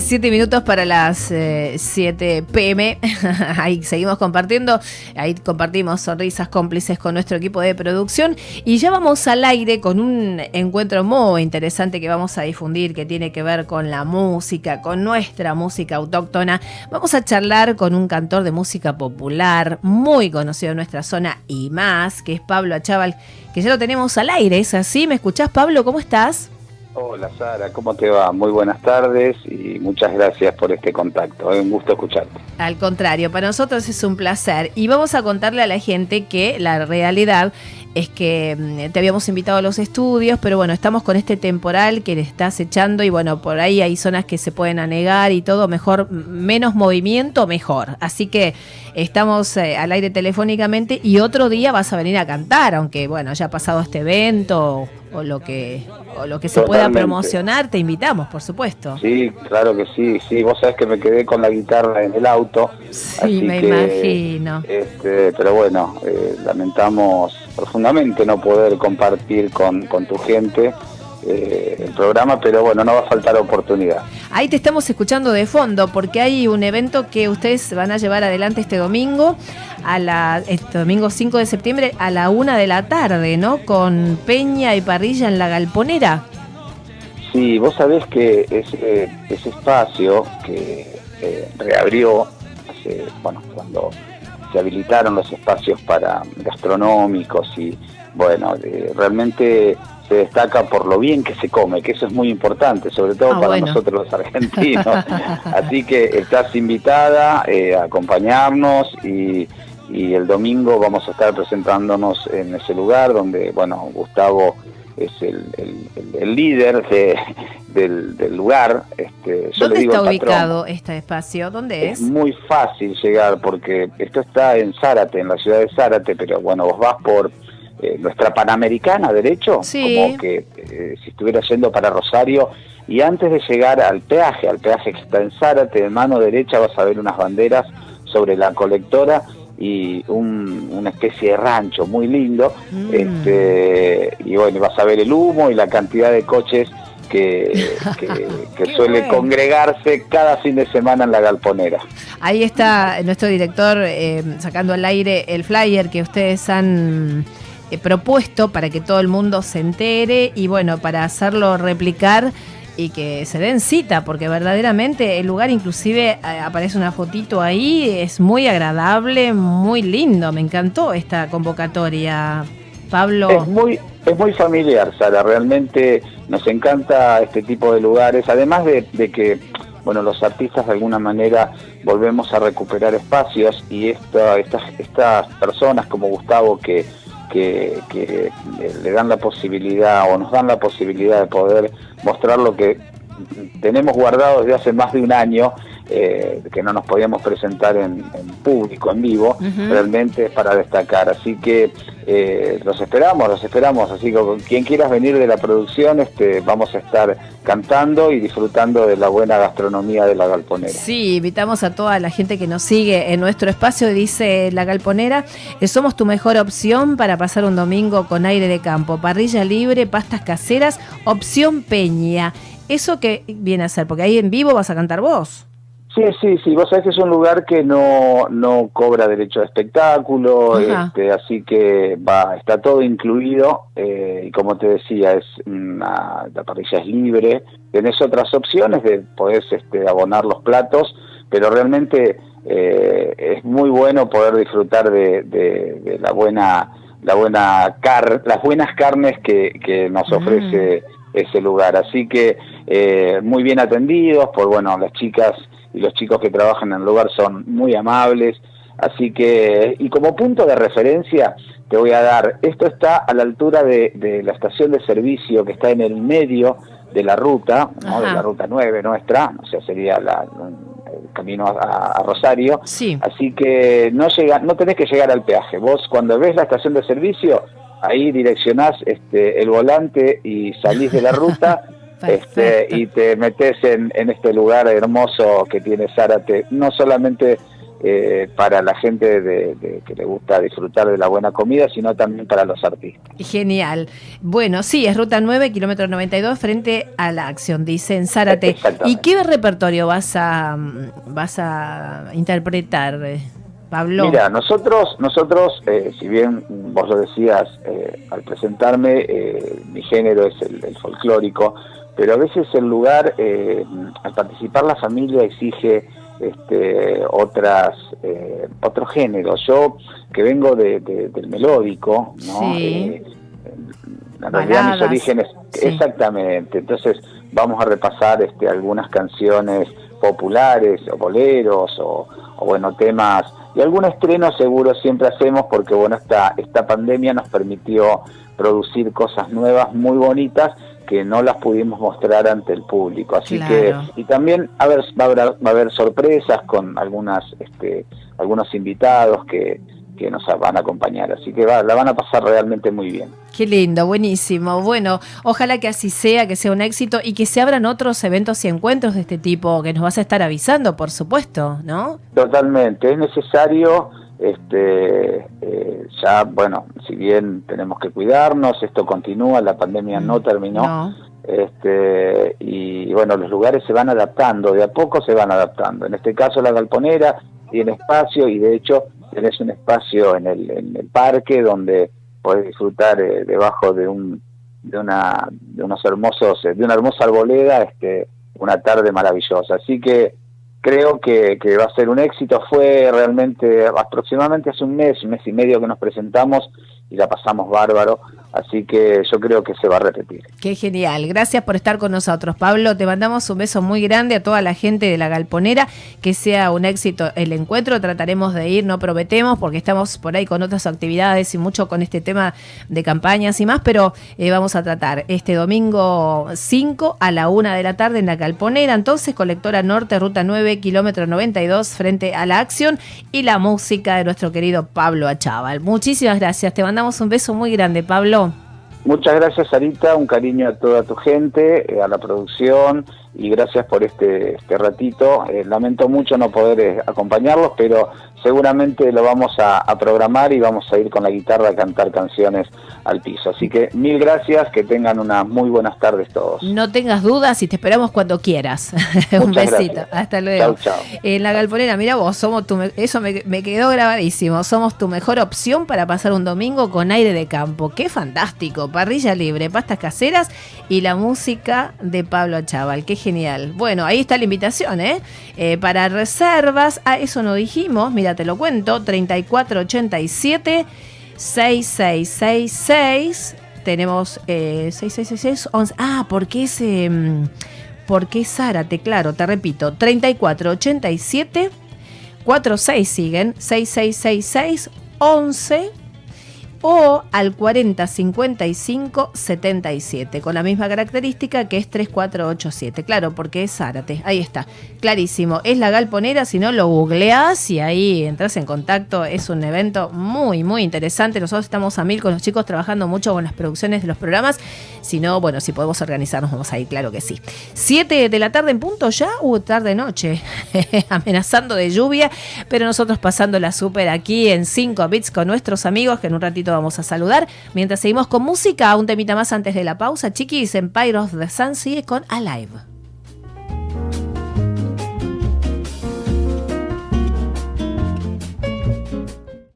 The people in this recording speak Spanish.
Siete minutos para las 7 eh, pm. ahí seguimos compartiendo. Ahí compartimos sonrisas cómplices con nuestro equipo de producción. Y ya vamos al aire con un encuentro muy interesante que vamos a difundir, que tiene que ver con la música, con nuestra música autóctona. Vamos a charlar con un cantor de música popular, muy conocido en nuestra zona y más, que es Pablo Achával, que ya lo tenemos al aire. ¿Es así? ¿Me escuchás, Pablo? ¿Cómo estás? Hola Sara, ¿cómo te va? Muy buenas tardes y muchas gracias por este contacto. Es un gusto escucharte. Al contrario, para nosotros es un placer y vamos a contarle a la gente que la realidad es que mm, te habíamos invitado a los estudios, pero bueno, estamos con este temporal que le estás echando y bueno, por ahí hay zonas que se pueden anegar y todo, mejor, menos movimiento, mejor. Así que estamos eh, al aire telefónicamente y otro día vas a venir a cantar, aunque bueno, ya ha pasado este evento o lo que o lo que se pueda promocionar, te invitamos, por supuesto. Sí, claro que sí, sí, vos sabés que me quedé con la guitarra en el auto. Sí, me imagino. Este, pero bueno, eh, lamentamos profundamente no poder compartir con, con tu gente eh, el programa, pero bueno, no va a faltar oportunidad. Ahí te estamos escuchando de fondo porque hay un evento que ustedes van a llevar adelante este domingo, a la, este domingo 5 de septiembre a la una de la tarde, ¿no? Con Peña y Parrilla en la Galponera. Sí, vos sabés que ese, ese espacio que eh, reabrió hace, bueno, cuando se habilitaron los espacios para gastronómicos y bueno, realmente se destaca por lo bien que se come, que eso es muy importante, sobre todo ah, para nosotros los argentinos. Así que estás invitada eh, a acompañarnos y, el domingo vamos a estar presentándonos en ese lugar donde, bueno, Gustavo es el, líder del, lugar. Este, ¿Dónde está ubicado este espacio? ¿Dónde es? Es muy fácil llegar porque esto está en Zárate, en la ciudad de Zárate, pero bueno, vos vas por eh, nuestra Panamericana, derecho, como que eh, si estuviera yendo para Rosario, y antes de llegar al peaje, al peaje que está en Zárate, de mano derecha vas a ver unas banderas sobre la colectora y una especie de rancho muy lindo, mm. este, y bueno, vas a ver el humo y la cantidad de coches que, suele congregarse cada fin de semana en la galponera. Ahí está nuestro director eh, sacando al aire el flyer que ustedes han eh, propuesto para que todo el mundo se entere y bueno, para hacerlo replicar y que se den cita, porque verdaderamente el lugar inclusive eh, aparece una fotito ahí, es muy agradable, muy lindo, me encantó esta convocatoria, Pablo. Es muy, es muy familiar, Sara, realmente nos encanta este tipo de lugares, además de, que bueno, los artistas de alguna manera volvemos a recuperar espacios y esta, estas, estas personas como Gustavo que que, le dan la posibilidad o nos dan la posibilidad de poder mostrar lo que tenemos guardado desde hace más de un año, eh, que no nos podíamos presentar en, público, en vivo, realmente es para destacar. Así que eh, los esperamos, los esperamos. Así que quien quieras venir de la producción, este, vamos a estar cantando y disfrutando de la buena gastronomía de la Galponera. Sí, invitamos a toda la gente que nos sigue en nuestro espacio, dice la Galponera, eh, somos tu mejor opción para pasar un domingo con aire de campo, parrilla libre, pastas caseras, opción Peña. ¿Eso qué viene a ser? Porque ahí en vivo vas a cantar vos. Sí, sí, sí, vos sabés que es un lugar que no, no cobra derecho a espectáculo, este, así que va, está todo incluido eh, y como te decía, es la parrilla es libre, tenés otras opciones de poder este, abonar los platos, pero realmente eh, es muy bueno poder disfrutar de, la buena, la buena car las buenas carnes que, que nos mm. Ese lugar, así que eh, muy bien atendidos por bueno las chicas y los chicos que trabajan en el lugar son muy amables. Así que, y como punto de referencia, te voy a dar, esto está a la altura de, la estación de servicio que está en el medio de la ruta, ¿no? de la ruta 9 nuestra, o sea, sería la, el camino a, Rosario. Sí. Así que no, llega, no tenés que llegar al peaje. Vos cuando ves la estación de servicio, ahí direccionás este, el volante y salís de la ruta Este, y te metes en, este lugar hermoso que tiene Zárate, no solamente eh, para la gente de, que le gusta disfrutar de la buena comida, sino también para los artistas. Genial. Bueno, sí, es ruta 9, kilómetro 92, frente a la acción, dice en Zárate. ¿Y qué repertorio vas a, vas a interpretar? Pablo. Mira, nosotros, nosotros eh, si bien vos lo decías eh, al presentarme, mi género es el, el, folclórico, pero a veces el lugar, al participar la familia exige este, otras eh, otros géneros. Yo que vengo de, del melódico, ¿no? Eh, en realidad mis orígenes, exactamente. Entonces vamos a repasar este, algunas canciones populares o boleros o, bueno temas y algún estreno seguro siempre hacemos porque bueno esta esta pandemia nos permitió producir cosas nuevas muy bonitas que no las pudimos mostrar ante el público. Así que, y también a ver, va, a haber, va a haber sorpresas con algunas, este, algunos invitados que, que nos van a acompañar. Así que va, la van a pasar realmente muy bien. Qué lindo, buenísimo. Bueno, ojalá que así sea, que sea un éxito y que se abran otros eventos y encuentros de este tipo que nos vas a estar avisando, por supuesto, ¿no? Totalmente, es necesario este, eh, ya, bueno, si bien tenemos que cuidarnos, esto continúa, la pandemia no mm, terminó. Este, y bueno, los lugares se van adaptando, de a poco se van adaptando. En este caso, la galponera tiene espacio y de hecho tenés un espacio en el, en el parque donde podés disfrutar eh, debajo de un de una de unos hermosos de una hermosa arboleda este una tarde maravillosa así que creo que, que, va a ser un éxito. Fue realmente aproximadamente hace un mes, un mes y medio que nos presentamos y la pasamos bárbaro. Así que yo creo que se va a repetir. Qué genial. Gracias por estar con nosotros, Pablo. Te mandamos un beso muy grande a toda la gente de la Galponera. Que sea un éxito el encuentro. Trataremos de ir, no prometemos, porque estamos por ahí con otras actividades y mucho con este tema de campañas y más. Pero eh, vamos a tratar este domingo 5 a la 1 de la tarde en la Galponera. Entonces, colectora norte, ruta 9, kilómetro 92, frente a la acción y la música de nuestro querido Pablo Achával. Muchísimas gracias. Te mandamos un beso muy grande, Pablo. Muchas gracias, Sarita. Un cariño a toda tu gente, eh, a la producción y gracias por este, este ratito. Eh, lamento mucho no poder eh, acompañarlos, pero seguramente lo vamos a, programar y vamos a ir con la guitarra a cantar canciones al piso. Así que mil gracias, que tengan unas muy buenas tardes todos. No tengas dudas y te esperamos cuando quieras. Un besito, hasta luego. Chau, chau. En la Galponera, mira vos, somos tu, eso me, me, quedó grabadísimo. Somos tu mejor opción para pasar un domingo con aire de campo. Qué fantástico, parrilla libre, pastas caseras y la música de Pablo Chaval. Qué genial. Bueno, ahí está la invitación, ¿eh? eh para reservas, a eso no dijimos, mira, te lo cuento, 3487 6666. Tenemos eh, 6666 11. Ah, porque es eh, porque es Zárate, claro, te repito, 3487 46 siguen 6666 11 o al 4055 77, con la misma característica que es 3487. Claro, porque es Zárate. Ahí está, clarísimo. Es la galponera, si no lo googleas y ahí entras en contacto. Es un evento muy, muy interesante. Nosotros estamos a mil con los chicos trabajando mucho con las producciones de los programas. Si no, bueno, si podemos organizarnos, vamos a claro que sí. 7 de la tarde en punto ya, o tarde-noche, amenazando de lluvia, pero nosotros pasando la súper aquí en 5 bits con nuestros amigos que en un ratito vamos a saludar. Mientras seguimos con música, un temita más antes de la pausa, chiquis, en Pyros de Sun sigue con Alive.